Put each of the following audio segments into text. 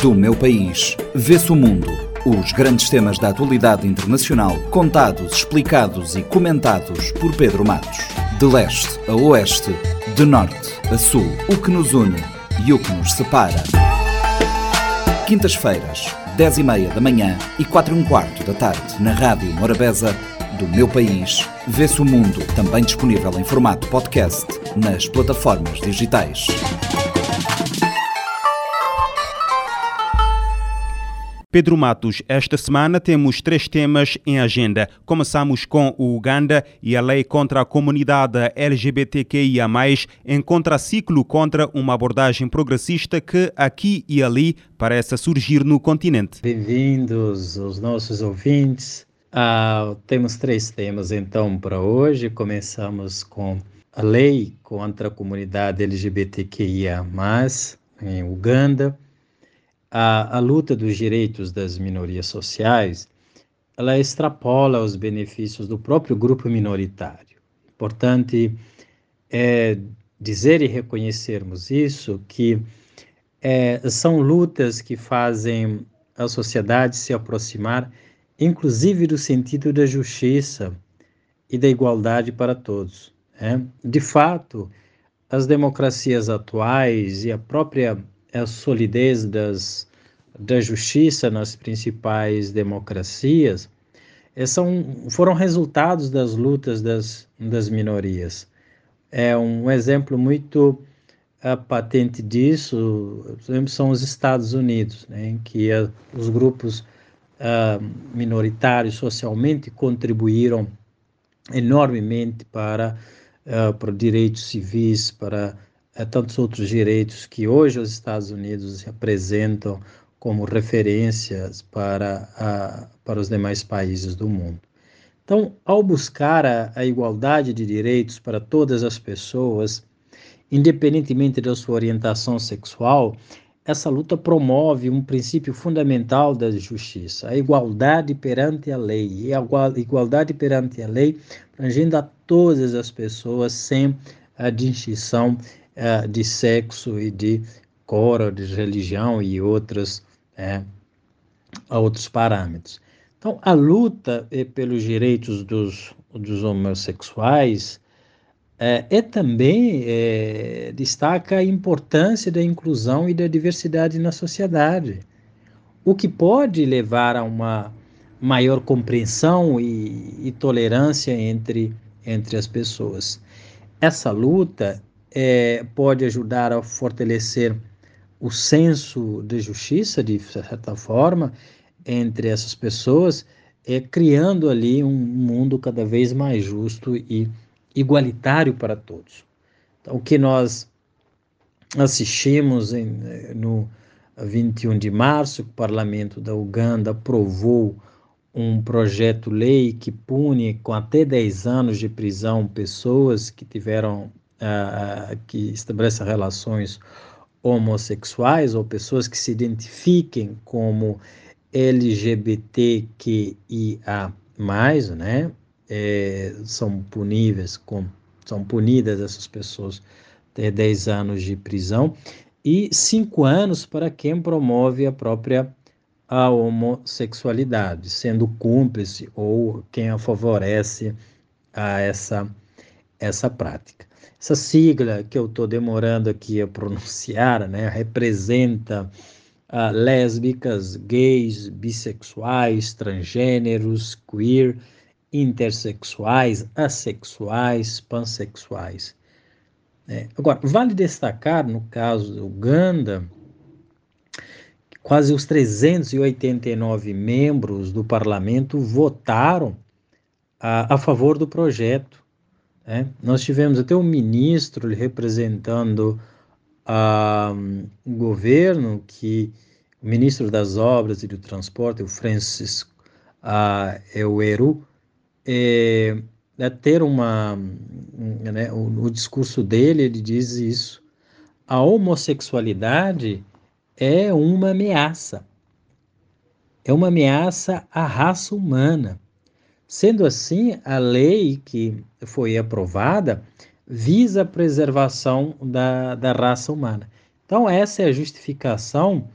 Do meu país, vê-se o mundo. Os grandes temas da atualidade internacional, contados, explicados e comentados por Pedro Matos. De leste a oeste, de norte a sul, o que nos une e o que nos separa. Quintas-feiras, 10 e meia da manhã e 4 e um quarto da tarde, na Rádio Morabeza, do meu país, vê-se o mundo, também disponível em formato podcast nas plataformas digitais. Pedro Matos, esta semana temos três temas em agenda. Começamos com o Uganda e a lei contra a comunidade LGBTQIA, em contraciclo contra uma abordagem progressista que aqui e ali parece surgir no continente. Bem-vindos os nossos ouvintes. Ah, temos três temas então para hoje. Começamos com a lei contra a comunidade LGBTQIA, em Uganda a, a luta dos direitos das minorias sociais ela extrapola os benefícios do próprio grupo minoritário. Importante é dizer e reconhecermos isso, que é, são lutas que fazem a sociedade se aproximar, inclusive do sentido da justiça e da igualdade para todos. Né? De fato, as democracias atuais e a própria a solidez das, da justiça nas principais democracias é, são, foram resultados das lutas das, das minorias. É um exemplo muito uh, patente disso são os Estados Unidos, né, em que uh, os grupos uh, minoritários socialmente contribuíram enormemente para, para direitos civis, para tantos outros direitos que hoje os Estados Unidos apresentam como referências para, a, para os demais países do mundo. Então, ao buscar a, a igualdade de direitos para todas as pessoas, independentemente da sua orientação sexual, essa luta promove um princípio fundamental da justiça, a igualdade perante a lei. E a igualdade perante a lei abrangendo a todas as pessoas sem a distinção uh, de sexo e de de religião e outros, é, outros parâmetros. Então, a luta é, pelos direitos dos, dos homossexuais é, é também é, destaca a importância da inclusão e da diversidade na sociedade, o que pode levar a uma maior compreensão e, e tolerância entre, entre as pessoas. Essa luta é, pode ajudar a fortalecer o senso de justiça, de certa forma, entre essas pessoas, é, criando ali um mundo cada vez mais justo e igualitário para todos. Então, o que nós assistimos em, no 21 de março, o parlamento da Uganda aprovou um projeto-lei que pune com até 10 anos de prisão pessoas que tiveram uh, que estabeleça relações homossexuais ou pessoas que se identifiquem como LGBTQIA+, né, é, são puníveis com são punidas essas pessoas ter 10 anos de prisão e 5 anos para quem promove a própria a homossexualidade, sendo cúmplice ou quem a favorece a essa essa prática. Essa sigla que eu estou demorando aqui a pronunciar, né, representa uh, lésbicas, gays, bissexuais, transgêneros, queer, intersexuais, assexuais, pansexuais. É, agora, vale destacar, no caso do Uganda, quase os 389 membros do parlamento votaram a, a favor do projeto. É, nós tivemos até um ministro representando a, um, o governo, que o ministro das Obras e do Transporte, o Francis uh, Eueru, é, é ter uma. Né, o, o discurso dele, ele diz isso. A homossexualidade é uma ameaça. É uma ameaça à raça humana. Sendo assim, a lei que foi aprovada visa a preservação da, da raça humana. Então, essa é a justificação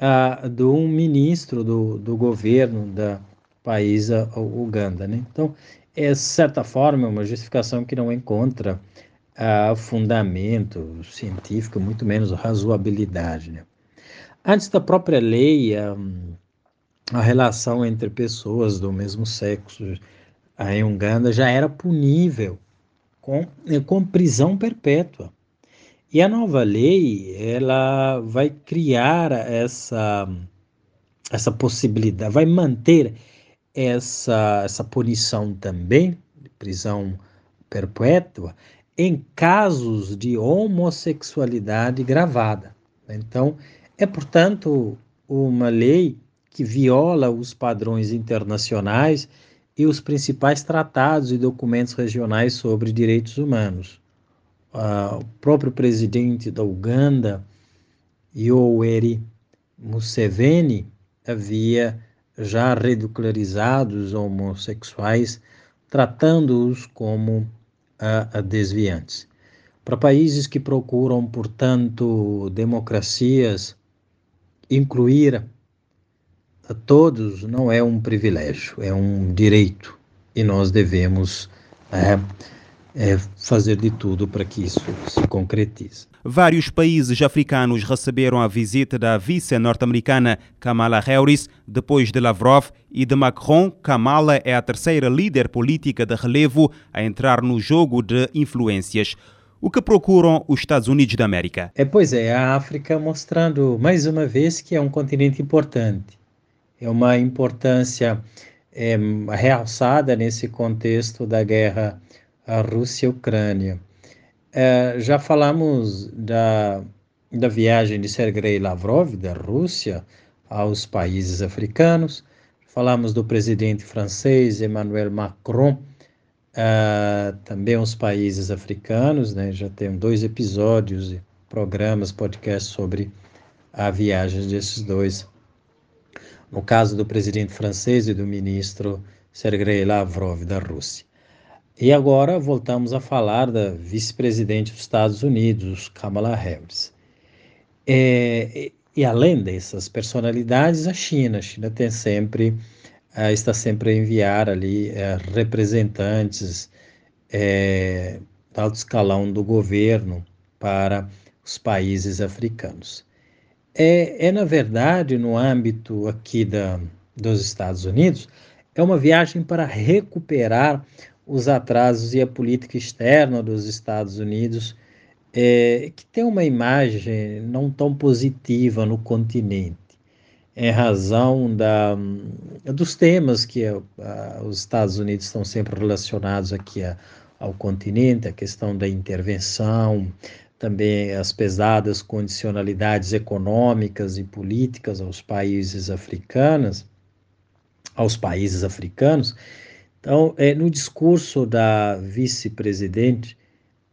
uh, de um ministro do, do governo da país Uganda. Né? Então, é, de certa forma, uma justificação que não encontra uh, fundamento científico, muito menos razoabilidade. Né? Antes da própria lei, um, a relação entre pessoas do mesmo sexo em Uganda já era punível com, com prisão perpétua. E a nova lei, ela vai criar essa, essa possibilidade, vai manter essa, essa punição também, prisão perpétua, em casos de homossexualidade gravada. Então, é, portanto, uma lei que viola os padrões internacionais e os principais tratados e documentos regionais sobre direitos humanos. Uh, o próprio presidente da Uganda, Yoweri Museveni, havia já ridicularizado os homossexuais, tratando-os como uh, desviantes. Para países que procuram, portanto, democracias, incluir a todos não é um privilégio, é um direito e nós devemos é, é, fazer de tudo para que isso se concretize. Vários países africanos receberam a visita da vice norte-americana Kamala Harris depois de Lavrov e de Macron. Kamala é a terceira líder política de relevo a entrar no jogo de influências. O que procuram os Estados Unidos da América? É, pois é, a África mostrando mais uma vez que é um continente importante é uma importância é, realçada nesse contexto da guerra Rússia-Ucrânia. É, já falamos da, da viagem de Sergei Lavrov, da Rússia, aos países africanos, falamos do presidente francês Emmanuel Macron, uh, também aos países africanos, né? já tem dois episódios, programas, podcasts sobre a viagem desses dois no caso do presidente francês e do ministro Sergei Lavrov da Rússia. E agora voltamos a falar da vice-presidente dos Estados Unidos, Kamala Harris. É, e além dessas personalidades, a China. A China tem sempre, uh, está sempre a enviar ali uh, representantes uh, alto escalão do governo para os países africanos. É, é, na verdade, no âmbito aqui da, dos Estados Unidos, é uma viagem para recuperar os atrasos e a política externa dos Estados Unidos, é, que tem uma imagem não tão positiva no continente, em razão da, dos temas que a, a, os Estados Unidos estão sempre relacionados aqui a, ao continente, a questão da intervenção, também as pesadas condicionalidades econômicas e políticas aos países africanos, aos países africanos. Então, é, no discurso da vice-presidente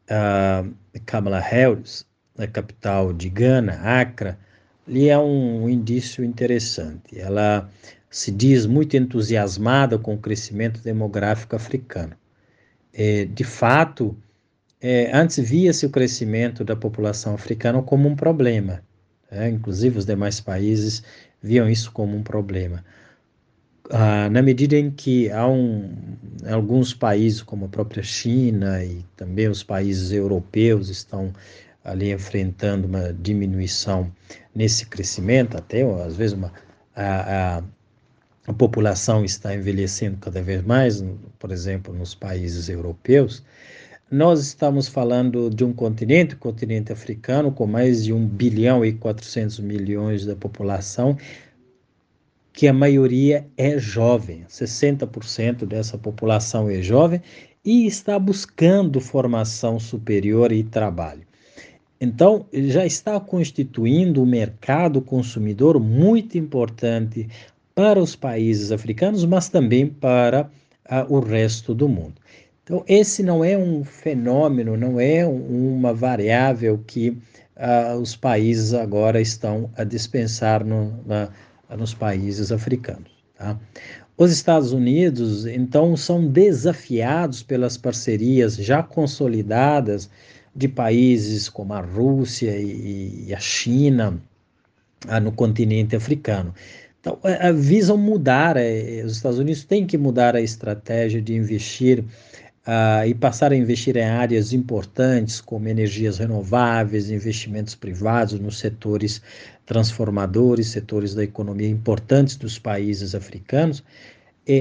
uh, Kamala Harris, na capital de Gana, Accra, ali é um, um indício interessante. Ela se diz muito entusiasmada com o crescimento demográfico africano. É, de fato, é, antes via-se o crescimento da população africana como um problema, né? inclusive os demais países viam isso como um problema. Ah, na medida em que há um, alguns países, como a própria China e também os países europeus, estão ali enfrentando uma diminuição nesse crescimento, até às vezes uma, a, a, a população está envelhecendo cada vez mais, por exemplo, nos países europeus, nós estamos falando de um continente, o continente africano, com mais de 1 bilhão e 400 milhões da população, que a maioria é jovem, 60% dessa população é jovem e está buscando formação superior e trabalho. Então, já está constituindo um mercado consumidor muito importante para os países africanos, mas também para uh, o resto do mundo. Então, esse não é um fenômeno, não é uma variável que uh, os países agora estão a dispensar no, na, nos países africanos. Tá? Os Estados Unidos, então, são desafiados pelas parcerias já consolidadas de países como a Rússia e, e a China, ah, no continente africano. Então, visam mudar, é, os Estados Unidos têm que mudar a estratégia de investir Uh, e passar a investir em áreas importantes como energias renováveis, investimentos privados nos setores transformadores, setores da economia importantes dos países africanos,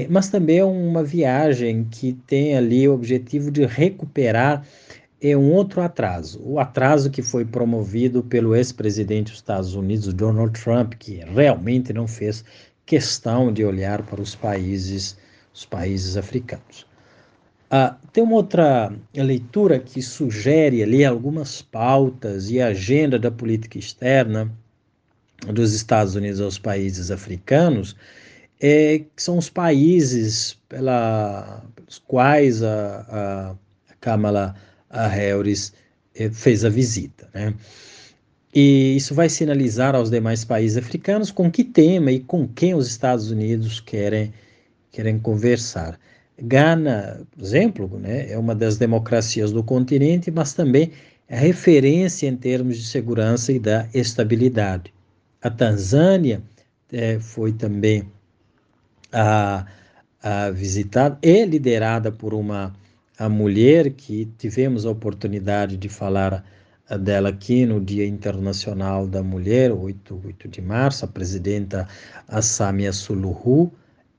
mas também é uma viagem que tem ali o objetivo de recuperar eh, um outro atraso, o atraso que foi promovido pelo ex-presidente dos Estados Unidos, Donald Trump, que realmente não fez questão de olhar para os países, os países africanos. Ah, tem uma outra leitura que sugere ali algumas pautas e agenda da política externa dos Estados Unidos aos países africanos, é, que são os países pela, pelos quais a, a, Kamala Harris é, fez a visita. Né? E isso vai sinalizar aos demais países africanos com que tema e com quem os Estados Unidos querem, querem conversar. Gana, por exemplo, né, é uma das democracias do continente, mas também é referência em termos de segurança e da estabilidade. A Tanzânia é, foi também a, a visitada, é liderada por uma a mulher que tivemos a oportunidade de falar dela aqui no Dia Internacional da Mulher, 8, 8 de março, a presidenta Samia Suluhu,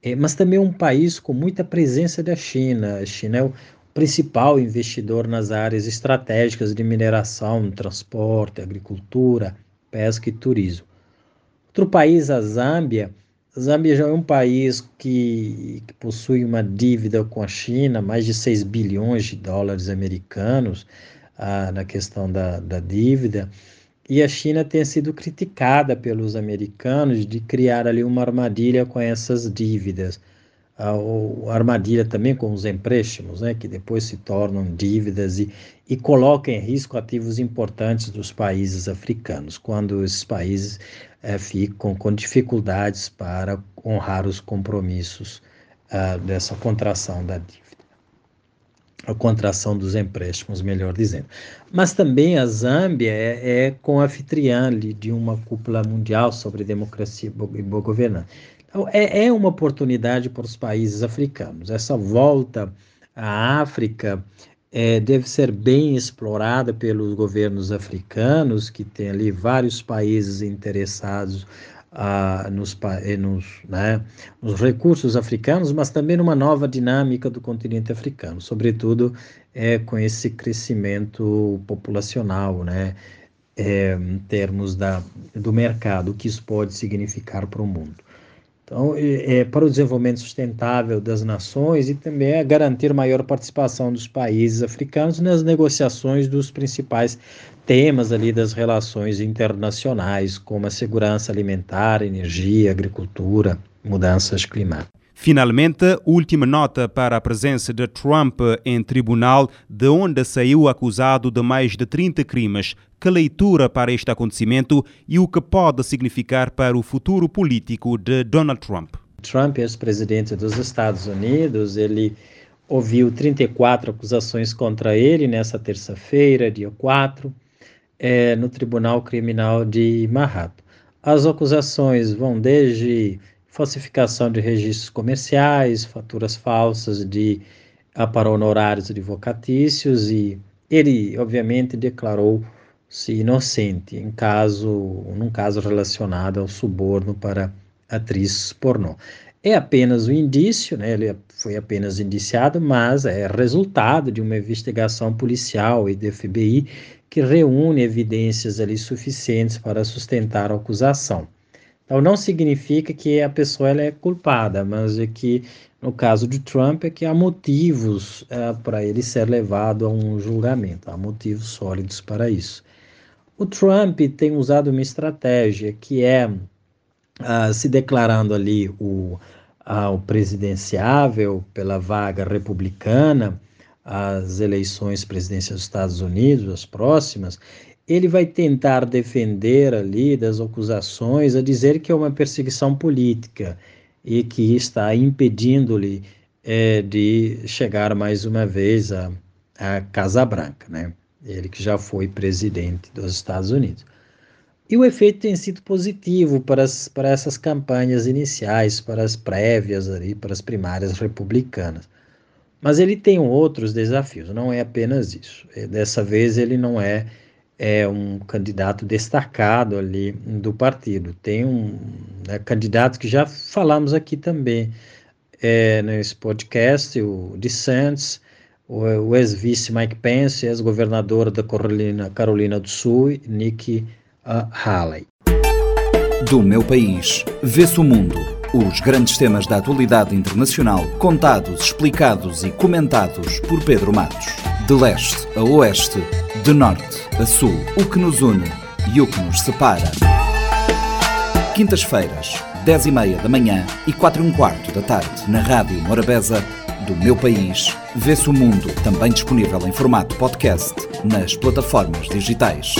é, mas também um país com muita presença da China. A China é o principal investidor nas áreas estratégicas de mineração, transporte, agricultura, pesca e turismo. Outro país, a Zâmbia. A Zâmbia já é um país que, que possui uma dívida com a China, mais de 6 bilhões de dólares americanos ah, na questão da, da dívida. E a China tem sido criticada pelos americanos de criar ali uma armadilha com essas dívidas. A, a armadilha também com os empréstimos, né, que depois se tornam dívidas e, e colocam em risco ativos importantes dos países africanos, quando esses países é, ficam com dificuldades para honrar os compromissos uh, dessa contração da dívida a contração dos empréstimos, melhor dizendo. Mas também a Zâmbia é, é com anfitriã de uma cúpula mundial sobre democracia e boa governança. Então, é, é uma oportunidade para os países africanos. Essa volta à África é, deve ser bem explorada pelos governos africanos, que têm ali vários países interessados ah, nos, nos, né, nos, recursos africanos, mas também numa nova dinâmica do continente africano, sobretudo é, com esse crescimento populacional, né, é, em termos da, do mercado, o que isso pode significar para o mundo. Então, é, para o desenvolvimento sustentável das nações e também é garantir maior participação dos países africanos nas negociações dos principais temas ali das relações internacionais, como a segurança alimentar, energia, agricultura, mudanças climáticas. Finalmente, última nota para a presença de Trump em tribunal, de onde saiu acusado de mais de 30 crimes. Que leitura para este acontecimento e o que pode significar para o futuro político de Donald Trump? Trump, ex-presidente dos Estados Unidos, ele ouviu 34 acusações contra ele nessa terça-feira, dia 4, é, no Tribunal Criminal de Manhattan. As acusações vão desde falsificação de registros comerciais, faturas falsas de para honorários advocatícios e ele, obviamente, declarou-se inocente em caso, num caso relacionado ao suborno para atrizes pornô. É apenas um indício, né? ele foi apenas indiciado, mas é resultado de uma investigação policial e do FBI que reúne evidências ali suficientes para sustentar a acusação. Então, não significa que a pessoa ela é culpada, mas é que, no caso de Trump, é que há motivos é, para ele ser levado a um julgamento, há motivos sólidos para isso. O Trump tem usado uma estratégia que é uh, se declarando ali o, uh, o presidenciável pela vaga republicana, as eleições presidenciais dos Estados Unidos, as próximas, ele vai tentar defender ali das acusações a dizer que é uma perseguição política e que está impedindo-lhe é, de chegar mais uma vez à, à Casa Branca, né? Ele que já foi presidente dos Estados Unidos. E o efeito tem sido positivo para, as, para essas campanhas iniciais, para as prévias, ali, para as primárias republicanas. Mas ele tem outros desafios, não é apenas isso. É, dessa vez ele não é, é um candidato destacado ali do partido. Tem um né, candidato que já falamos aqui também é, nesse podcast, o DeSantis, o, o ex-vice Mike Pence, ex-governador da Carolina, Carolina do Sul, Nikki a Halley. Do meu país, vê-se o mundo. Os grandes temas da atualidade internacional, contados, explicados e comentados por Pedro Matos. De leste a oeste, de norte a sul, o que nos une e o que nos separa. Quintas-feiras, 10 e meia da manhã e 4 e um quarto da tarde, na Rádio Morabeza, do meu país, vê-se o mundo, também disponível em formato podcast nas plataformas digitais.